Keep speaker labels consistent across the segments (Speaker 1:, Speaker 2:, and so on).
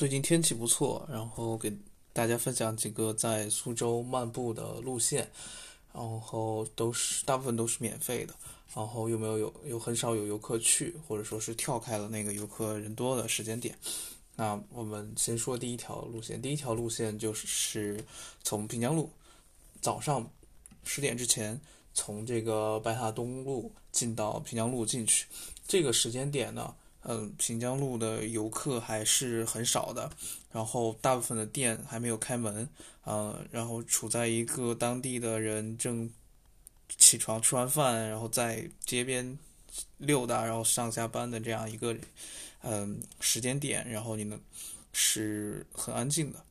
Speaker 1: 最近天气不错，然后给大家分享几个在苏州漫步的路线，然后都是大部分都是免费的，然后又没有有有很少有游客去，或者说是跳开了那个游客人多的时间点。那我们先说第一条路线，第一条路线就是从平江路早上十点之前从这个白塔东路进到平江路进去，这个时间点呢。嗯，平江路的游客还是很少的，然后大部分的店还没有开门，呃，然后处在一个当地的人正起床吃完饭，然后在街边溜达，然后上下班的这样一个嗯时间点，然后你呢是很安静的。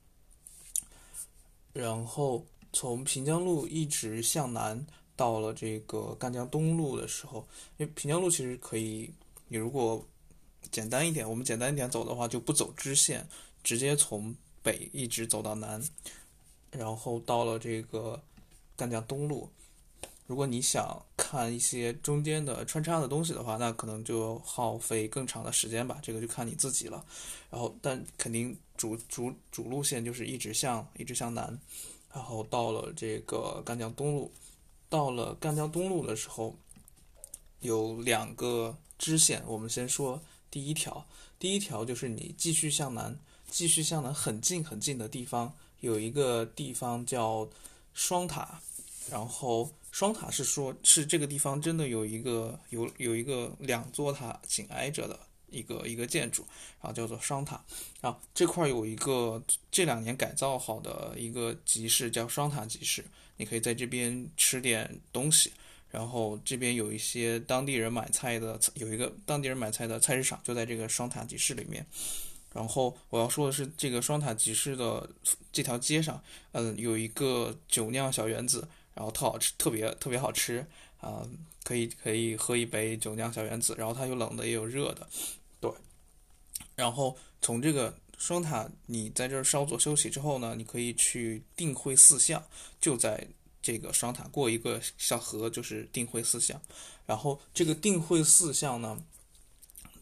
Speaker 1: 然后从平江路一直向南到了这个赣江东路的时候，因为平江路其实可以，你如果简单一点，我们简单一点走的话，就不走支线，直接从北一直走到南，然后到了这个赣江东路。如果你想看一些中间的穿插的东西的话，那可能就耗费更长的时间吧，这个就看你自己了。然后，但肯定主主主路线就是一直向一直向南，然后到了这个赣江东路。到了赣江东路的时候，有两个支线，我们先说。第一条，第一条就是你继续向南，继续向南很近很近的地方，有一个地方叫双塔，然后双塔是说，是这个地方真的有一个有有一个两座塔紧挨着的一个一个建筑，然后叫做双塔，然后这块有一个这两年改造好的一个集市叫双塔集市，你可以在这边吃点东西。然后这边有一些当地人买菜的，有一个当地人买菜的菜市场，就在这个双塔集市里面。然后我要说的是，这个双塔集市的这条街上，嗯，有一个酒酿小圆子，然后特好吃，特别特别好吃啊，可以可以喝一杯酒酿小圆子，然后它有冷的也有热的，对。然后从这个双塔，你在这儿稍作休息之后呢，你可以去定慧寺巷，就在。这个双塔过一个小河就是定慧寺巷，然后这个定慧寺巷呢，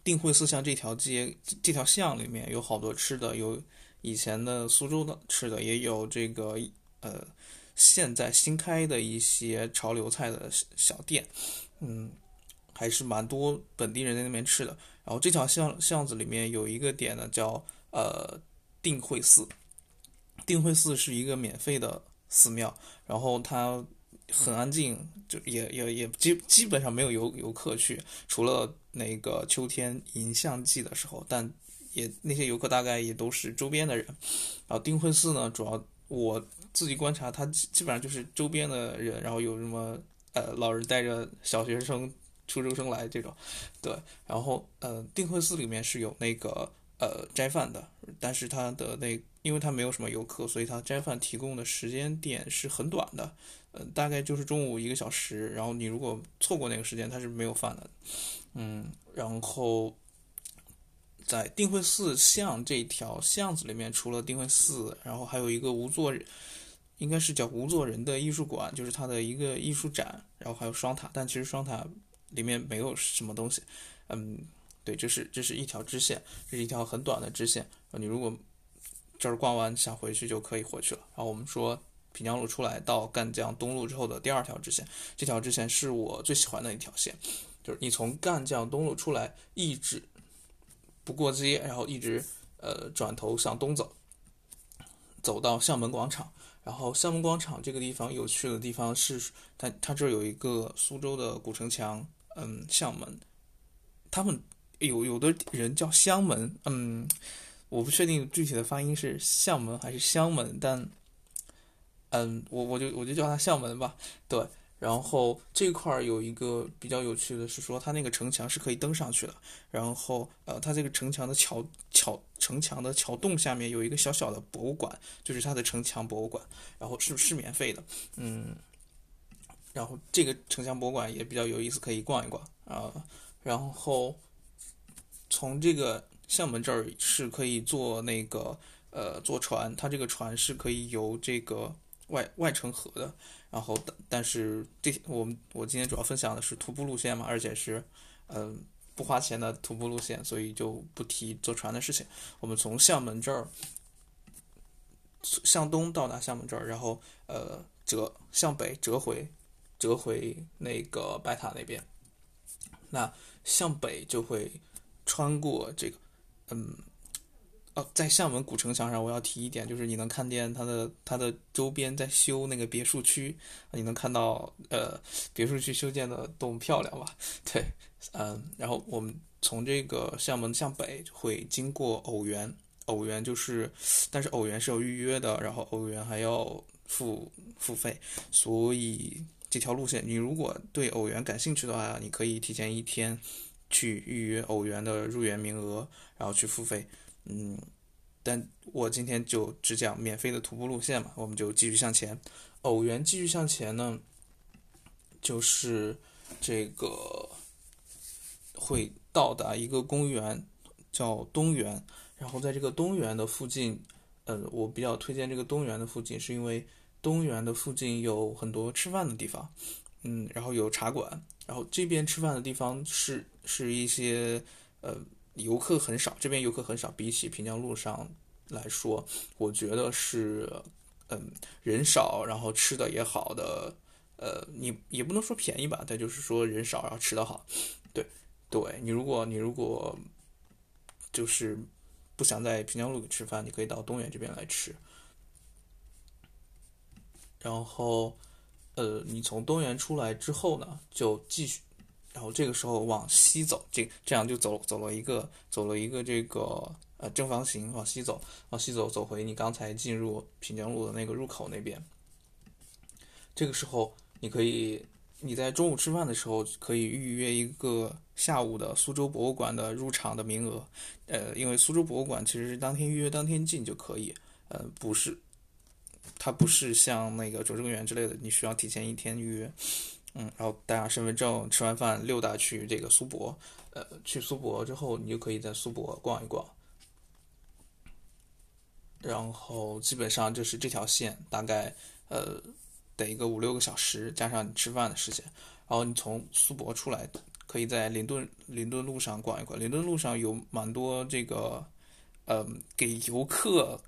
Speaker 1: 定慧寺巷这条街这条巷里面有好多吃的，有以前的苏州的吃的，也有这个呃现在新开的一些潮流菜的小店，嗯，还是蛮多本地人在那边吃的。然后这条巷巷子里面有一个点呢，叫呃定慧寺，定慧寺是一个免费的。寺庙，然后它很安静，就也也也基基本上没有游游客去，除了那个秋天迎相季的时候，但也那些游客大概也都是周边的人。然后定慧寺呢，主要我自己观察，它基本上就是周边的人，然后有什么呃老人带着小学生、初中生来这种，对。然后呃定慧寺里面是有那个呃斋饭的，但是它的那。因为它没有什么游客，所以它斋饭提供的时间点是很短的，呃，大概就是中午一个小时。然后你如果错过那个时间，它是没有饭的。嗯，然后在定慧寺巷这条巷子里面，除了定慧寺，然后还有一个无座，应该是叫无座人的艺术馆，就是它的一个艺术展。然后还有双塔，但其实双塔里面没有什么东西。嗯，对，这是这是一条支线，这是一条很短的支线。你如果这儿逛完想回去就可以回去了。然后我们说平江路出来到赣江东路之后的第二条支线，这条支线是我最喜欢的一条线，就是你从赣江东路出来，一直不过街，然后一直呃转头向东走，走到厦门广场。然后厦门广场这个地方有趣的地方是，它它这儿有一个苏州的古城墙，嗯，厦门，他们有有的人叫香门，嗯。我不确定具体的发音是相门还是香门，但，嗯，我我就我就叫它相门吧。对，然后这块儿有一个比较有趣的是说，它那个城墙是可以登上去的。然后，呃，它这个城墙的桥桥城墙的桥洞下面有一个小小的博物馆，就是它的城墙博物馆。然后是是免费的，嗯，然后这个城墙博物馆也比较有意思，可以逛一逛啊。然后从这个。厦门这儿是可以坐那个呃坐船，它这个船是可以游这个外外城河的。然后但但是这我们我今天主要分享的是徒步路线嘛，而且是嗯不花钱的徒步路线，所以就不提坐船的事情。我们从厦门这儿向东到达厦门这儿，然后呃折向北折回折回那个白塔那边。那向北就会穿过这个，嗯。哦，在厦门古城墙上，我要提一点，就是你能看见它的它的周边在修那个别墅区，你能看到呃别墅区修建的多么漂亮吧？对，嗯，然后我们从这个厦门向北会经过偶园，偶园就是，但是偶园是有预约的，然后偶园还要付付费，所以这条路线你如果对偶园感兴趣的话，你可以提前一天去预约偶园的入园名额，然后去付费。嗯，但我今天就只讲免费的徒步路线嘛，我们就继续向前。偶园继续向前呢，就是这个会到达一个公园，叫东园。然后在这个东园的附近，呃，我比较推荐这个东园的附近，是因为东园的附近有很多吃饭的地方，嗯，然后有茶馆，然后这边吃饭的地方是是一些呃。游客很少，这边游客很少，比起平江路上来说，我觉得是，嗯，人少，然后吃的也好的，呃，你也不能说便宜吧，但就是说人少，然后吃的好，对，对你如果你如果就是不想在平江路吃饭，你可以到东园这边来吃，然后，呃，你从东园出来之后呢，就继续。然后这个时候往西走，这这样就走走了一个走了一个这个呃正方形往西走，往西走走回你刚才进入平江路的那个入口那边。这个时候你可以你在中午吃饭的时候可以预约一个下午的苏州博物馆的入场的名额，呃，因为苏州博物馆其实是当天预约当天进就可以，呃，不是，它不是像那个拙政园之类的，你需要提前一天预约。嗯，然后带上身份证，吃完饭溜达去这个苏博，呃，去苏博之后，你就可以在苏博逛一逛。然后基本上就是这条线，大概呃得一个五六个小时，加上你吃饭的时间。然后你从苏博出来，可以在林顿林顿路上逛一逛。林顿路上有蛮多这个，呃，给游客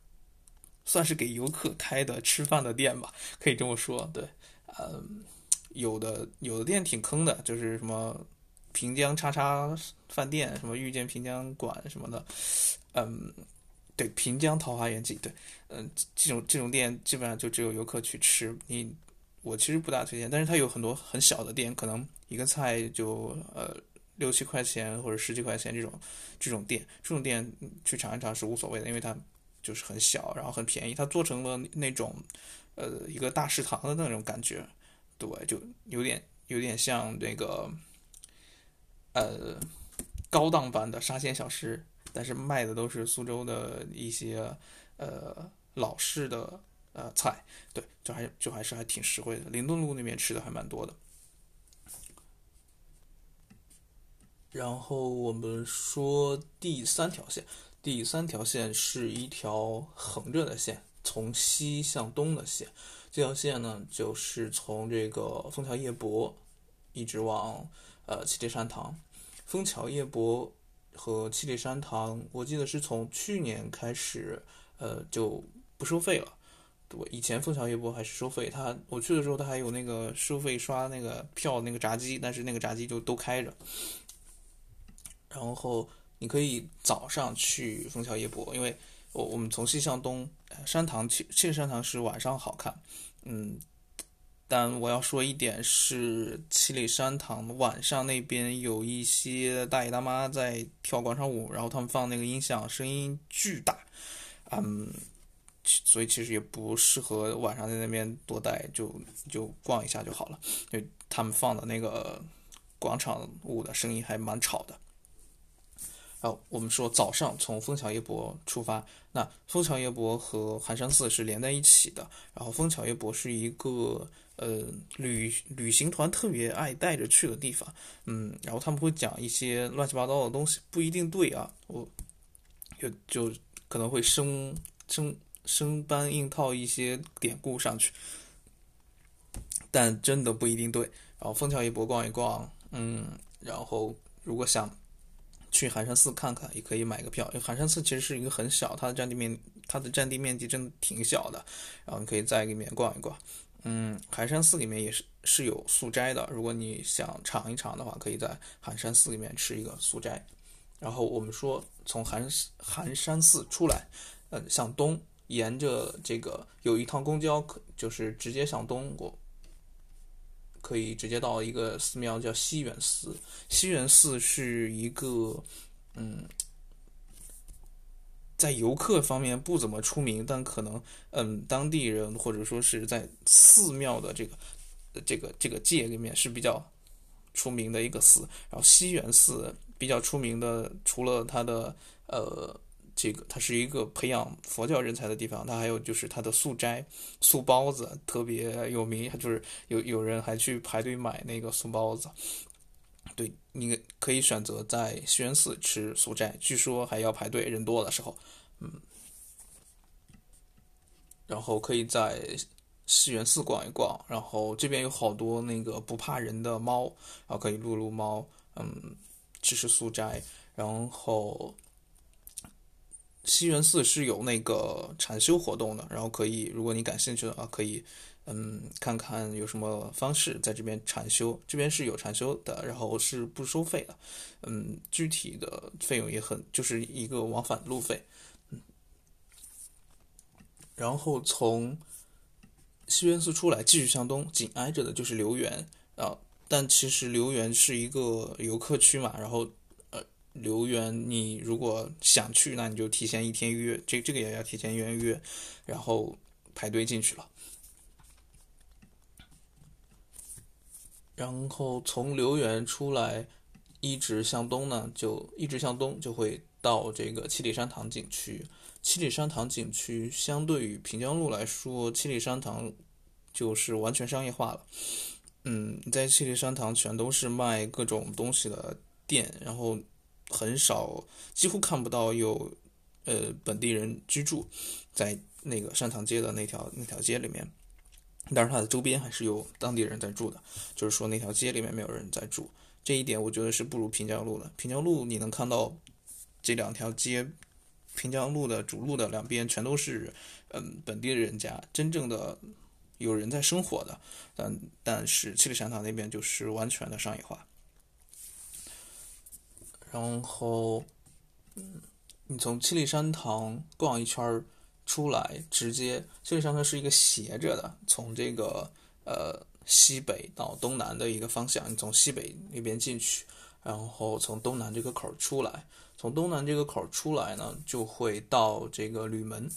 Speaker 1: 算是给游客开的吃饭的店吧，可以这么说。对，嗯。有的有的店挺坑的，就是什么平江叉叉饭店，什么遇见平江馆什么的，嗯，对，平江桃花源记，对，嗯，这种这种店基本上就只有游客去吃，你我其实不大推荐，但是它有很多很小的店，可能一个菜就呃六七块钱或者十几块钱这种这种店，这种店去尝一尝是无所谓的，因为它就是很小，然后很便宜，它做成了那种呃一个大食堂的那种感觉。对，就有点有点像那个，呃，高档版的沙县小吃，但是卖的都是苏州的一些呃老式的呃菜，对，就还就还是还挺实惠的。灵顿路那边吃的还蛮多的。然后我们说第三条线，第三条线是一条横着的线，从西向东的线。这条线呢，就是从这个枫桥夜泊一直往呃七里山塘。枫桥夜泊和七里山塘，我记得是从去年开始，呃就不收费了。对，以前枫桥夜泊还是收费，他我去的时候他还有那个收费刷那个票那个闸机，但是那个闸机就都开着。然后你可以早上去枫桥夜泊，因为。我我们从西向东，山塘七七里山塘是晚上好看，嗯，但我要说一点是七里山塘晚上那边有一些大爷大妈在跳广场舞，然后他们放那个音响，声音巨大，嗯，所以其实也不适合晚上在那边多待，就就逛一下就好了，因为他们放的那个广场舞的声音还蛮吵的。然后，我们说早上从枫桥夜泊出发，那枫桥夜泊和寒山寺是连在一起的。然后枫桥夜泊是一个呃旅旅行团特别爱带着去的地方，嗯，然后他们会讲一些乱七八糟的东西，不一定对啊，我就就可能会生生生搬硬套一些典故上去，但真的不一定对。然后枫桥夜泊逛一逛，嗯，然后如果想。去寒山寺看看，也可以买个票。因为寒山寺其实是一个很小，它的占地面它的占地面积真的挺小的，然后你可以在里面逛一逛。嗯，寒山寺里面也是是有素斋的，如果你想尝一尝的话，可以在寒山寺里面吃一个素斋。然后我们说从寒寒山寺出来，嗯，向东沿着这个有一趟公交，可就是直接向东过。可以直接到一个寺庙，叫西园寺。西园寺是一个，嗯，在游客方面不怎么出名，但可能，嗯，当地人或者说是在寺庙的这个，这个这个界里面是比较出名的一个寺。然后西园寺比较出名的，除了它的，呃。这个它是一个培养佛教人才的地方，它还有就是它的素斋、素包子特别有名，就是有有人还去排队买那个素包子。对，你可以选择在西园寺吃素斋，据说还要排队，人多的时候，嗯。然后可以在西园寺逛一逛，然后这边有好多那个不怕人的猫，然后可以撸撸猫，嗯，吃吃素斋，然后。西园寺是有那个禅修活动的，然后可以，如果你感兴趣的话，可以，嗯，看看有什么方式在这边禅修。这边是有禅修的，然后是不收费的，嗯，具体的费用也很，就是一个往返路费，嗯。然后从西园寺出来，继续向东，紧挨着的就是留园啊。但其实留园是一个游客区嘛，然后。留园，你如果想去，那你就提前一天预约，这这个也要提前预约，然后排队进去了。然后从留园出来，一直向东呢，就一直向东就会到这个七里山塘景区。七里山塘景区相对于平江路来说，七里山塘就是完全商业化了。嗯，在七里山塘全都是卖各种东西的店，然后。很少，几乎看不到有，呃，本地人居住在那个山塘街的那条那条街里面。但是它的周边还是有当地人在住的，就是说那条街里面没有人在住。这一点我觉得是不如平江路的。平江路你能看到这两条街，平江路的主路的两边全都是嗯本地人家，真正的有人在生活的。但但是七里山塘那边就是完全的商业化。然后，嗯，你从七里山堂逛一圈出来，直接七里山堂是一个斜着的，从这个呃西北到东南的一个方向。你从西北那边进去，然后从东南这个口出来，从东南这个口出来呢，就会到这个吕门。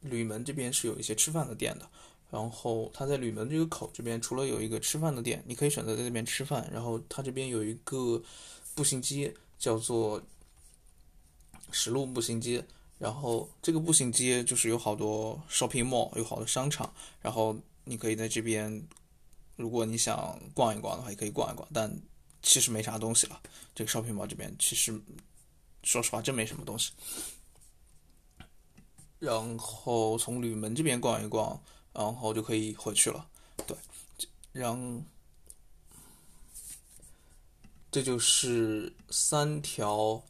Speaker 1: 吕门这边是有一些吃饭的店的。然后它在吕门这个口这边，除了有一个吃饭的店，你可以选择在这边吃饭。然后它这边有一个步行街。叫做石路步行街，然后这个步行街就是有好多 shopping mall，有好多商场，然后你可以在这边，如果你想逛一逛的话，也可以逛一逛，但其实没啥东西了。这个 shopping mall 这边其实，说实话真没什么东西。然后从吕门这边逛一逛，然后就可以回去了。对，然。这就是三条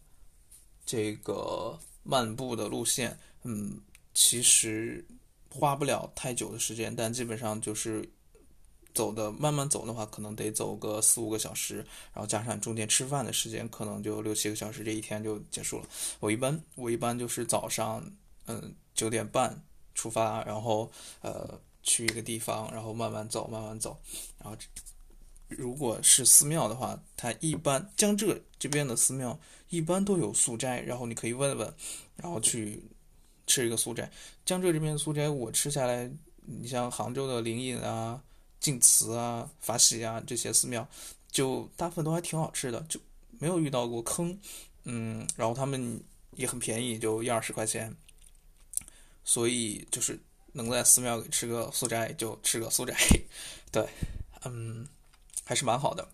Speaker 1: 这个漫步的路线，嗯，其实花不了太久的时间，但基本上就是走的慢慢走的话，可能得走个四五个小时，然后加上中间吃饭的时间，可能就六七个小时，这一天就结束了。我一般我一般就是早上嗯九点半出发，然后呃去一个地方，然后慢慢走慢慢走，然后。如果是寺庙的话，它一般江浙这边的寺庙一般都有素斋，然后你可以问问，然后去吃一个素斋。江浙这边的素斋我吃下来，你像杭州的灵隐啊、净慈啊、法喜啊这些寺庙，就大部分都还挺好吃的，就没有遇到过坑。嗯，然后他们也很便宜，就一二十块钱，所以就是能在寺庙里吃个素斋就吃个素斋，对，嗯。还是蛮好的。